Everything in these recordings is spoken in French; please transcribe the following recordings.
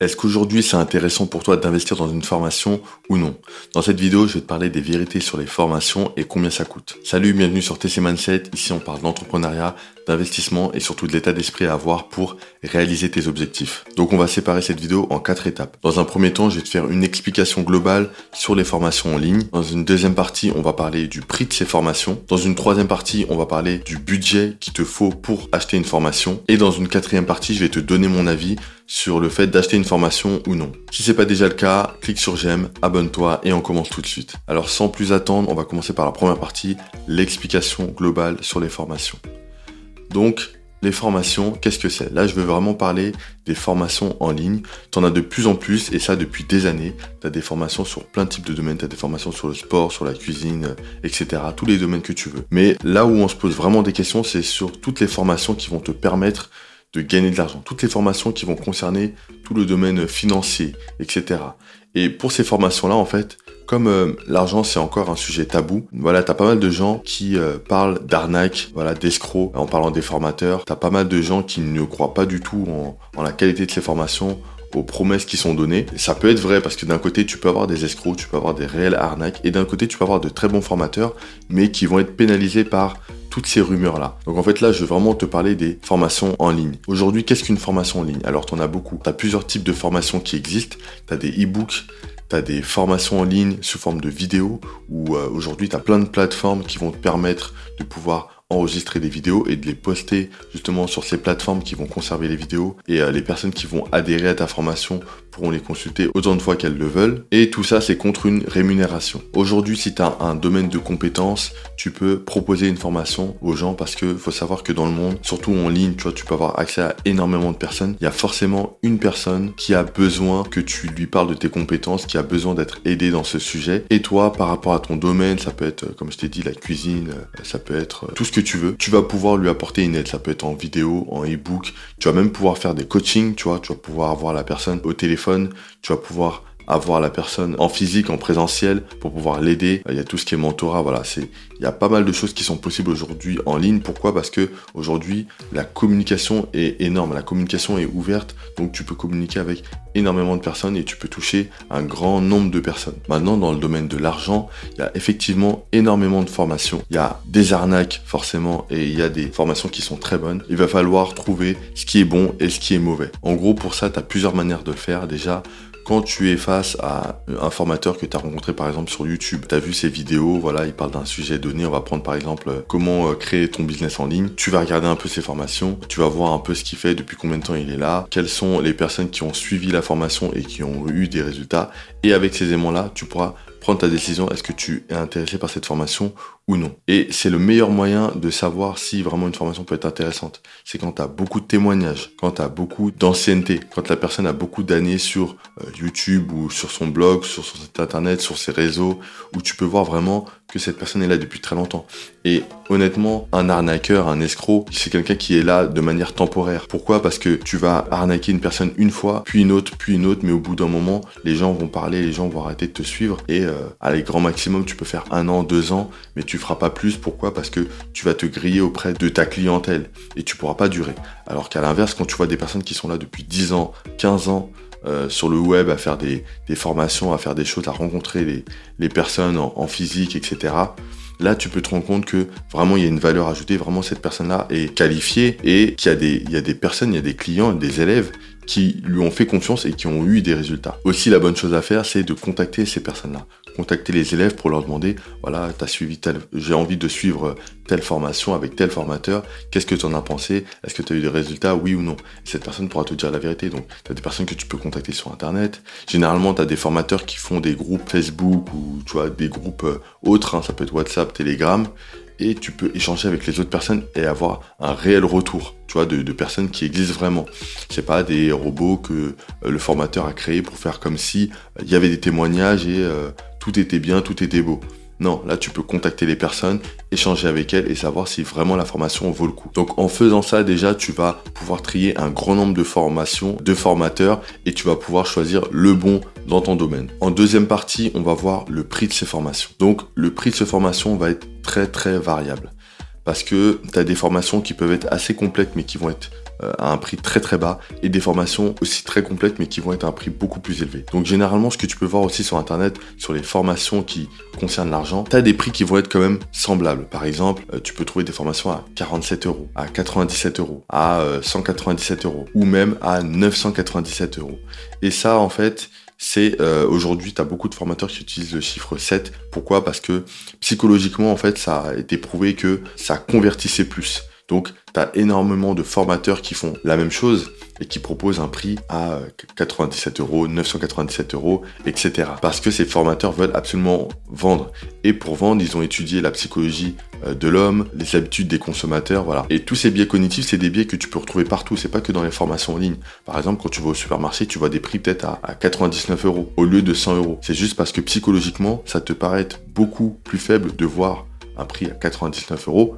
Est-ce qu'aujourd'hui c'est intéressant pour toi d'investir dans une formation ou non? Dans cette vidéo, je vais te parler des vérités sur les formations et combien ça coûte. Salut, bienvenue sur TC Mindset. Ici, on parle d'entrepreneuriat, d'investissement et surtout de l'état d'esprit à avoir pour réaliser tes objectifs. Donc, on va séparer cette vidéo en quatre étapes. Dans un premier temps, je vais te faire une explication globale sur les formations en ligne. Dans une deuxième partie, on va parler du prix de ces formations. Dans une troisième partie, on va parler du budget qu'il te faut pour acheter une formation. Et dans une quatrième partie, je vais te donner mon avis sur le fait d'acheter une formation ou non. Si c'est pas déjà le cas, clique sur j'aime, abonne-toi et on commence tout de suite. Alors sans plus attendre, on va commencer par la première partie, l'explication globale sur les formations. Donc, les formations, qu'est-ce que c'est? Là, je veux vraiment parler des formations en ligne. Tu en as de plus en plus, et ça depuis des années. Tu as des formations sur plein de types de domaines. Tu as des formations sur le sport, sur la cuisine, euh, etc. Tous les domaines que tu veux. Mais là où on se pose vraiment des questions, c'est sur toutes les formations qui vont te permettre de gagner de l'argent. Toutes les formations qui vont concerner tout le domaine financier, etc. Et pour ces formations-là, en fait, comme euh, l'argent c'est encore un sujet tabou, voilà, t'as pas mal de gens qui euh, parlent d'arnaque, voilà, d'escrocs en parlant des formateurs. T'as pas mal de gens qui ne croient pas du tout en, la qualité de ces formations, aux promesses qui sont données. Ça peut être vrai parce que d'un côté, tu peux avoir des escrocs, tu peux avoir des réelles arnaques, et d'un côté, tu peux avoir de très bons formateurs, mais qui vont être pénalisés par toutes ces rumeurs-là. Donc en fait là, je vais vraiment te parler des formations en ligne. Aujourd'hui, qu'est-ce qu'une formation en ligne? Alors tu en as beaucoup. Tu as plusieurs types de formations qui existent. Tu as des e-books, tu as des formations en ligne sous forme de vidéos, ou euh, aujourd'hui tu as plein de plateformes qui vont te permettre de pouvoir enregistrer des vidéos et de les poster justement sur ces plateformes qui vont conserver les vidéos et euh, les personnes qui vont adhérer à ta formation pourront les consulter autant de fois qu'elles le veulent et tout ça c'est contre une rémunération. Aujourd'hui si tu as un domaine de compétences, tu peux proposer une formation aux gens parce que faut savoir que dans le monde, surtout en ligne, tu vois, tu peux avoir accès à énormément de personnes. Il y a forcément une personne qui a besoin que tu lui parles de tes compétences, qui a besoin d'être aidé dans ce sujet et toi par rapport à ton domaine, ça peut être comme je t'ai dit la cuisine, ça peut être tout ce que tu veux, tu vas pouvoir lui apporter une aide. Ça peut être en vidéo, en e-book. Tu vas même pouvoir faire des coachings, tu vois. Tu vas pouvoir avoir la personne au téléphone. Tu vas pouvoir avoir la personne en physique, en présentiel, pour pouvoir l'aider. Il y a tout ce qui est mentorat, voilà, c'est, il y a pas mal de choses qui sont possibles aujourd'hui en ligne. Pourquoi? Parce que aujourd'hui, la communication est énorme, la communication est ouverte, donc tu peux communiquer avec énormément de personnes et tu peux toucher un grand nombre de personnes. Maintenant, dans le domaine de l'argent, il y a effectivement énormément de formations. Il y a des arnaques forcément et il y a des formations qui sont très bonnes. Il va falloir trouver ce qui est bon et ce qui est mauvais. En gros, pour ça, tu as plusieurs manières de le faire. Déjà, quand tu es face à un formateur que tu as rencontré par exemple sur YouTube, tu as vu ses vidéos, voilà, il parle d'un sujet donné, on va prendre par exemple euh, comment euh, créer ton business en ligne. Tu vas regarder un peu ses formations, tu vas voir un peu ce qu'il fait, depuis combien de temps il est là, quelles sont les personnes qui ont suivi la formation et qui ont eu des résultats. Et avec ces aimants-là, tu pourras prendre ta décision, est-ce que tu es intéressé par cette formation non. Et c'est le meilleur moyen de savoir si vraiment une formation peut être intéressante. C'est quand tu as beaucoup de témoignages, quand tu as beaucoup d'ancienneté, quand la personne a beaucoup d'années sur euh, YouTube ou sur son blog, sur son site internet, sur ses réseaux, où tu peux voir vraiment que cette personne est là depuis très longtemps. Et honnêtement, un arnaqueur, un escroc, c'est quelqu'un qui est là de manière temporaire. Pourquoi? Parce que tu vas arnaquer une personne une fois, puis une autre, puis une autre, mais au bout d'un moment, les gens vont parler, les gens vont arrêter de te suivre. Et euh, à les grands maximum, tu peux faire un an, deux ans, mais tu feras pas plus. Pourquoi? Parce que tu vas te griller auprès de ta clientèle et tu pourras pas durer. Alors qu'à l'inverse, quand tu vois des personnes qui sont là depuis 10 ans, 15 ans, euh, sur le web à faire des, formations, à faire des choses, à rencontrer les, personnes en, physique, etc. Là, tu peux te rendre compte que vraiment il y a une valeur ajoutée, vraiment cette personne-là est qualifiée et qu'il y a des, il y a des personnes, il y a des clients, des élèves qui lui ont fait confiance et qui ont eu des résultats. Aussi, la bonne chose à faire, c'est de contacter ces personnes-là. Contacter les élèves pour leur demander, voilà, t'as suivi tel, j'ai envie de suivre telle formation avec tel formateur, qu'est-ce que tu en as pensé? Est-ce que tu as eu des résultats, oui ou non? Cette personne pourra te dire la vérité. Donc, tu as des personnes que tu peux contacter sur Internet. Généralement, tu as des formateurs qui font des groupes Facebook ou tu vois, des groupes euh, autres, hein. ça peut être WhatsApp, Telegram, et tu peux échanger avec les autres personnes et avoir un réel retour, tu vois, de, personnes qui existent vraiment. C'est pas des robots que euh, le formateur a créés pour faire comme si euh, il y avait des témoignages et euh, tout était bien, tout était beau. Non, là tu peux contacter les personnes, échanger avec elles et savoir si vraiment la formation vaut le coup. Donc en faisant ça déjà, tu vas pouvoir trier un grand nombre de formations, de formateurs et tu vas pouvoir choisir le bon dans ton domaine. En deuxième partie, on va voir le prix de ces formations. Donc le prix de ces formations va être très variable parce que tu as des formations qui peuvent être assez complètes mais qui vont être euh, à un prix très très bas et des formations aussi très complètes mais qui vont être à un prix beaucoup plus élevé. Donc généralement ce que tu peux voir aussi sur internet sur les formations qui concernent l'argent, tu as des prix qui vont être quand même semblables. Par exemple, euh, tu peux trouver des formations à 47 euros, à 97 euros, à 197 euros ou même à 997 euros. Et ça en fait c'est euh, aujourd'hui, tu as beaucoup de formateurs qui utilisent le chiffre 7. Pourquoi? Parce que psychologiquement, en fait, ça a été prouvé que ça convertissait plus. Donc, tu as énormément de formateurs qui font la même chose et qui proposent un prix à 97 euros, 997 euros, etc. Parce que ces formateurs veulent absolument vendre. Et pour vendre, ils ont étudié la psychologie euh, de l'homme, les habitudes des consommateurs, voilà. Et tous ces biais cognitifs, c'est des biais que tu peux retrouver partout. C'est pas que dans les formations en ligne. Par exemple, quand tu vas au supermarché, tu vois des prix peut-être à, 99 euros au lieu de 100 euros. C'est juste parce que psychologiquement, ça te paraît beaucoup plus faible de voir un prix à 99 euros,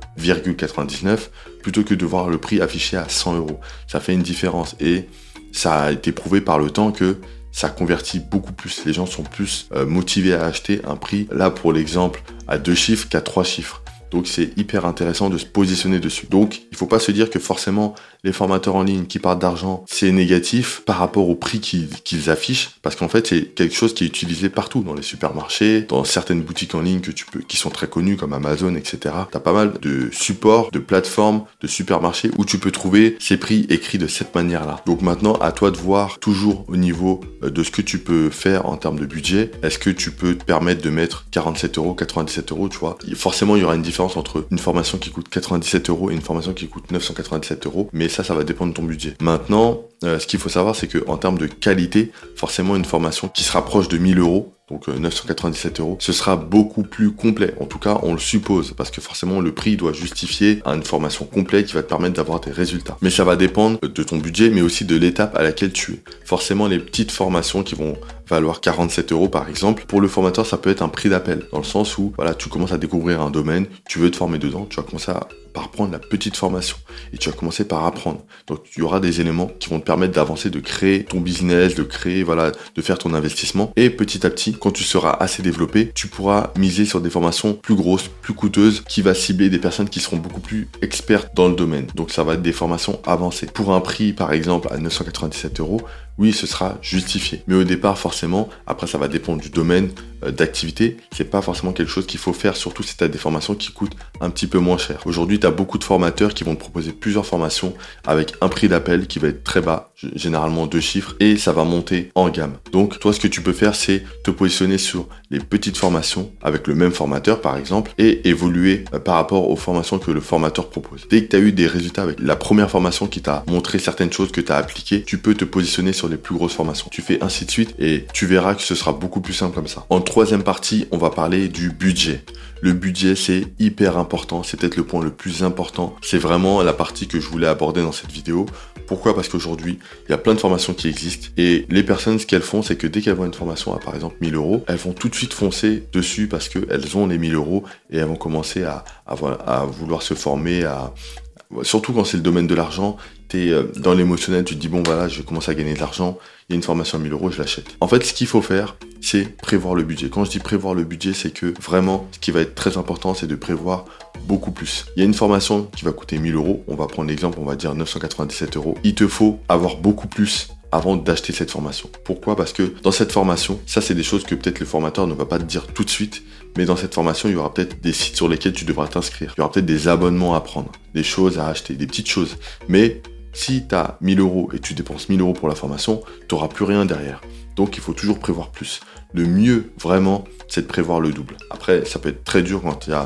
99, plutôt que de voir le prix affiché à 100 euros. Ça fait une différence et ça a été prouvé par le temps que ça convertit beaucoup plus. Les gens sont plus euh, motivés à acheter un prix, là pour l'exemple, à deux chiffres qu'à trois chiffres. Donc c'est hyper intéressant de se positionner dessus. Donc il faut pas se dire que forcément les formateurs en ligne qui partent d'argent, c'est négatif par rapport au prix qu'ils affichent, parce qu'en fait c'est quelque chose qui est utilisé partout, dans les supermarchés, dans certaines boutiques en ligne que tu peux, qui sont très connues comme Amazon, etc. T'as pas mal de supports, de plateformes, de supermarchés où tu peux trouver ces prix écrits de cette manière-là. Donc maintenant à toi de voir toujours au niveau euh, de ce que tu peux faire en termes de budget, est-ce que tu peux te permettre de mettre 47 euros, 97 euros, tu vois? Forcément il y aura une différence entre une formation qui coûte 97 euros et une formation qui coûte 997 euros, mais ça, ça va dépendre de ton budget. Maintenant, euh, ce qu'il faut savoir, c'est qu'en termes de qualité, forcément, une formation qui se rapproche de 1000 euros, donc 997 euh, euros, ce sera beaucoup plus complet. En tout cas, on le suppose, parce que forcément, le prix doit justifier une formation complète qui va te permettre d'avoir des résultats. Mais ça va dépendre de ton budget, mais aussi de l'étape à laquelle tu es. Forcément, les petites formations qui vont valoir 47 euros par exemple, pour le formateur, ça peut être un prix d'appel, dans le sens où, voilà, tu commences à découvrir un domaine, tu veux te former dedans, tu vas commencer à par prendre la petite formation et tu vas commencer par apprendre. Donc il y aura des éléments qui vont te permettre d'avancer, de créer ton business, de créer, voilà, de faire ton investissement. Et petit à petit, quand tu seras assez développé, tu pourras miser sur des formations plus grosses, plus coûteuses, qui va cibler des personnes qui seront beaucoup plus expertes dans le domaine. Donc ça va être des formations avancées. Pour un prix, par exemple, à 997 euros, oui, ce sera justifié. Mais au départ, forcément, après, ça va dépendre du domaine euh, d'activité. C'est pas forcément quelque chose qu'il faut faire, surtout si tu as des formations qui coûtent un petit peu moins cher. Aujourd'hui, tu as beaucoup de formateurs qui vont te proposer plusieurs formations avec un prix d'appel qui va être très bas, généralement deux chiffres, et ça va monter en gamme. Donc, toi, ce que tu peux faire, c'est te positionner sur les petites formations avec le même formateur, par exemple, et évoluer euh, par rapport aux formations que le formateur propose. Dès que tu as eu des résultats avec la première formation qui t'a montré certaines choses que tu as appliquées, tu peux te positionner sur les plus grosses formations. Tu fais ainsi de suite et tu verras que ce sera beaucoup plus simple comme ça. En troisième partie, on va parler du budget. Le budget, c'est hyper important. C'est peut-être le point le plus important. C'est vraiment la partie que je voulais aborder dans cette vidéo. Pourquoi? Parce qu'aujourd'hui, il y a plein de formations qui existent et les personnes, ce qu'elles font, c'est que dès qu'elles voient une formation à par exemple 1000 euros, elles vont tout de suite foncer dessus parce qu'elles ont les 1000 euros et elles vont commencer à, à vouloir se former, à, surtout quand c'est le domaine de l'argent, tu es euh, dans l'émotionnel, tu te dis bon voilà, je vais commencer à gagner de l'argent, il y a une formation à 1000 euros, je l'achète. En fait, ce qu'il faut faire, c'est prévoir le budget. Quand je dis prévoir le budget, c'est que vraiment, ce qui va être très important, c'est de prévoir beaucoup plus. Il y a une formation qui va coûter 1000 euros, on va prendre l'exemple, on va dire 997 euros. Il te faut avoir beaucoup plus avant d'acheter cette formation. Pourquoi? Parce que dans cette formation, ça c'est des choses que peut-être le formateur ne va pas te dire tout de suite, mais dans cette formation, il y aura peut-être des sites sur lesquels tu devras t'inscrire. Il y aura peut-être des abonnements à prendre, des choses à acheter, des petites choses. Mais si tu as 1000 euros et tu dépenses 1000 euros pour la formation, tu n'auras plus rien derrière. Donc il faut toujours prévoir plus. Le mieux, vraiment, c'est de prévoir le double. Après, ça peut être très dur quand il y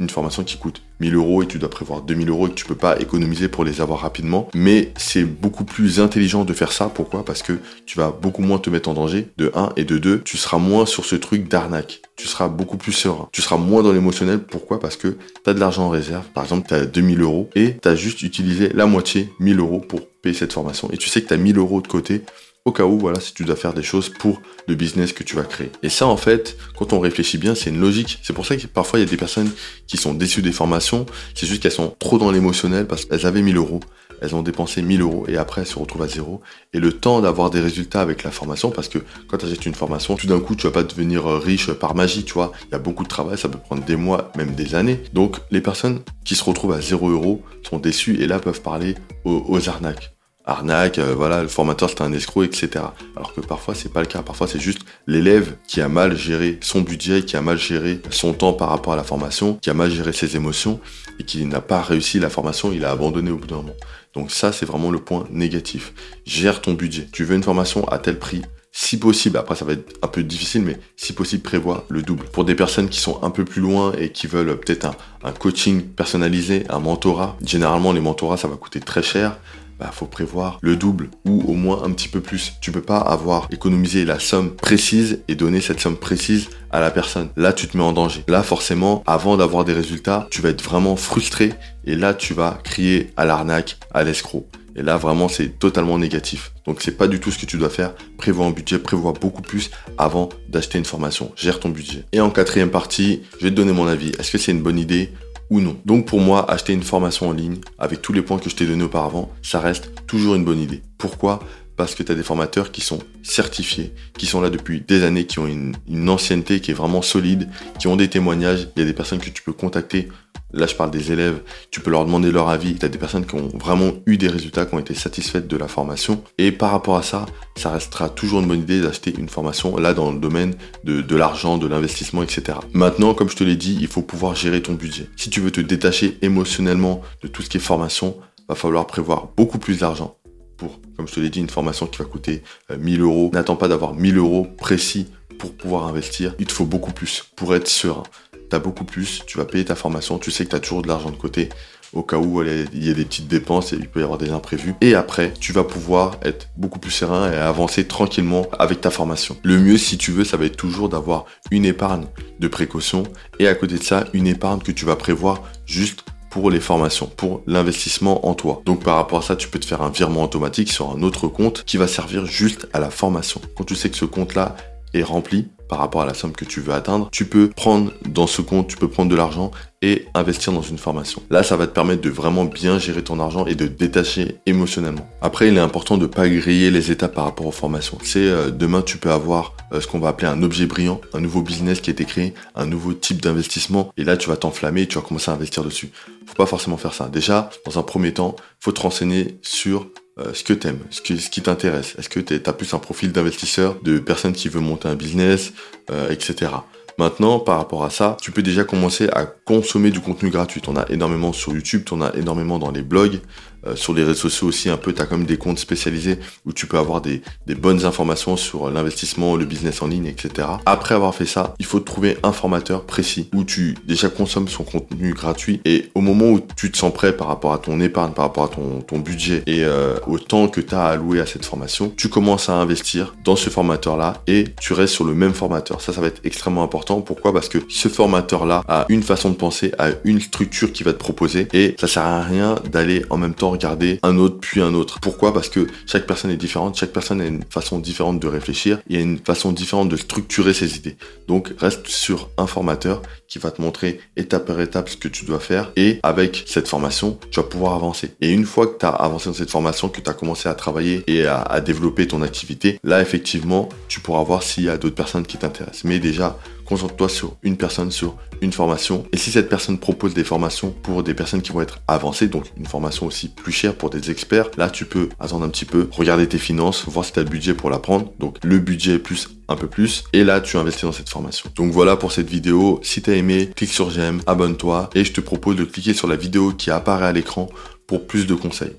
une formation qui coûte 1000 euros et tu dois prévoir 2000 euros et que tu peux pas économiser pour les avoir rapidement. Mais c'est beaucoup plus intelligent de faire ça. Pourquoi? Parce que tu vas beaucoup moins te mettre en danger, de 1 et de 2. Tu seras moins sur ce truc d'arnaque. Tu seras beaucoup plus serein. Tu seras moins dans l'émotionnel. Pourquoi? Parce que tu as de l'argent en réserve. Par exemple, tu as 2000 euros et tu as juste utilisé la moitié, 1000 euros pour payer cette formation. Et tu sais que tu as 1000 euros de côté au cas où, voilà, si tu dois faire des choses pour le business que tu vas créer. Et ça, en fait, quand on réfléchit bien, c'est une logique. C'est pour ça que parfois, il y a des personnes qui sont déçues des formations. C'est juste qu'elles sont trop dans l'émotionnel parce qu'elles avaient 1000 euros. elles ont dépensé 1000 euros et après elles se retrouvent à zéro. Et le temps d'avoir des résultats avec la formation, parce que quand tu achètes une formation, tout d'un coup, tu vas pas devenir euh, riche par magie, tu vois. Il y a beaucoup de travail, ça peut prendre des mois, même des années. Donc, les personnes qui se retrouvent à 0 euros sont déçues et là peuvent parler aux arnaques arnaque, euh, voilà, le formateur c'est un escroc, etc. Alors que parfois c'est pas le cas. Parfois c'est juste l'élève qui a mal géré son budget, qui a mal géré son temps par rapport à la formation, qui a mal géré ses émotions et qui n'a pas réussi la formation, il a abandonné au bout d'un moment. Donc ça c'est vraiment le point négatif. Gère ton budget. Tu veux une formation à tel prix, si possible, après ça va être un peu difficile, mais si possible, prévois le double. Pour des personnes qui sont un peu plus loin et qui veulent peut-être un, un, coaching personnalisé, un mentorat, généralement les mentorats ça va coûter très cher bah, faut prévoir le double ou au moins un petit peu plus. Tu peux pas avoir économisé la somme précise et donner cette somme précise à la personne. Là, tu te mets en danger. Là, forcément, avant d'avoir des résultats, tu vas être vraiment frustré et là, tu vas crier à l'arnaque, à l'escroc. Et là, vraiment, c'est totalement négatif. Donc, c'est pas du tout ce que tu dois faire. Prévois un budget, prévois beaucoup plus avant d'acheter une formation. Gère ton budget. Et en quatrième partie, je vais te donner mon avis. Est-ce que c'est une bonne idée non. Donc pour moi, acheter une formation en ligne avec tous les points que je t'ai donnés auparavant, ça reste toujours une bonne idée. Pourquoi? Parce que tu as des formateurs qui sont certifiés, qui sont là depuis des années, qui ont une, une ancienneté qui est vraiment solide, qui ont des témoignages. Il y a des personnes que tu peux contacter Là, je parle des élèves. Tu peux leur demander leur avis. Tu as des personnes qui ont vraiment eu des résultats, qui ont été satisfaites de la formation. Et par rapport à ça, ça restera toujours une bonne idée d'acheter une formation là dans le domaine de, l'argent, de l'investissement, etc. Maintenant, comme je te l'ai dit, il faut pouvoir gérer ton budget. Si tu veux te détacher émotionnellement de tout ce qui est formation, va falloir prévoir beaucoup plus d'argent pour, comme je te l'ai dit, une formation qui va coûter 1000 euh, euros. N'attends pas d'avoir 1000 euros précis pour pouvoir investir. Il te faut beaucoup plus pour être serein tu beaucoup plus, tu vas payer ta formation, tu sais que tu as toujours de l'argent de côté au cas où il y a des petites dépenses et il peut y avoir des imprévus. Et après, tu vas pouvoir être beaucoup plus serein et avancer tranquillement avec ta formation. Le mieux, si tu veux, ça va être toujours d'avoir une épargne de précaution et à côté de ça, une épargne que tu vas prévoir juste pour les formations, pour l'investissement en toi. Donc par rapport à ça, tu peux te faire un virement automatique sur un autre compte qui va servir juste à la formation. Quand tu sais que ce compte-là est rempli, par rapport à la somme que tu veux atteindre, tu peux prendre dans ce compte, tu peux prendre de l'argent et investir dans une formation. Là, ça va te permettre de vraiment bien gérer ton argent et de détacher émotionnellement. Après, il est important de pas griller les étapes par rapport aux formations. C'est euh, demain, tu peux avoir euh, ce qu'on va appeler un objet brillant, un nouveau business qui a été créé, un nouveau type d'investissement, et là, tu vas t'enflammer et tu vas commencer à investir dessus. Faut pas forcément faire ça. Déjà, dans un premier temps, faut te renseigner sur euh, ce que tu aimes, ce, ce qui t'intéresse. Est-ce que tu as plus un profil d'investisseur, de personne qui veut monter un business, euh, etc. Maintenant, par rapport à ça, tu peux déjà commencer à consommer du contenu gratuit. On a énormément sur YouTube, on a énormément dans les blogs, euh, sur les réseaux sociaux aussi un peu. Tu as comme des comptes spécialisés où tu peux avoir des, des bonnes informations sur l'investissement, le business en ligne, etc. Après avoir fait ça, il faut trouver un formateur précis où tu déjà consommes son contenu gratuit et au moment où tu te sens prêt par rapport à ton épargne, par rapport à ton, ton budget et euh, au temps que tu as alloué à cette formation, tu commences à investir dans ce formateur-là et tu restes sur le même formateur. Ça, ça va être extrêmement important pourquoi? Parce que ce formateur-là a une façon de penser, a une structure qui va te proposer et ça sert à rien d'aller en même temps regarder un autre puis un autre. Pourquoi? Parce que chaque personne est différente, chaque personne a une façon différente de réfléchir, y a une façon différente de structurer ses idées. Donc reste sur un formateur qui va te montrer étape par étape ce que tu dois faire et avec cette formation, tu vas pouvoir avancer. Et une fois que tu as avancé dans cette formation, que tu as commencé à travailler et à développer ton activité, là effectivement, tu pourras voir s'il y a d'autres personnes qui t'intéressent. Mais déjà, concentre-toi sur une personne, sur une formation. Et si cette personne propose des formations pour des personnes qui vont être avancées, donc une formation aussi plus chère pour des experts, là tu peux attendre un petit peu, regarder tes finances, voir si tu as le budget pour la prendre. Donc le budget plus un peu plus. Et là tu investis dans cette formation. Donc voilà pour cette vidéo. Si tu as aimé, clique sur j'aime, abonne-toi et je te propose de cliquer sur la vidéo qui apparaît à l'écran pour plus de conseils.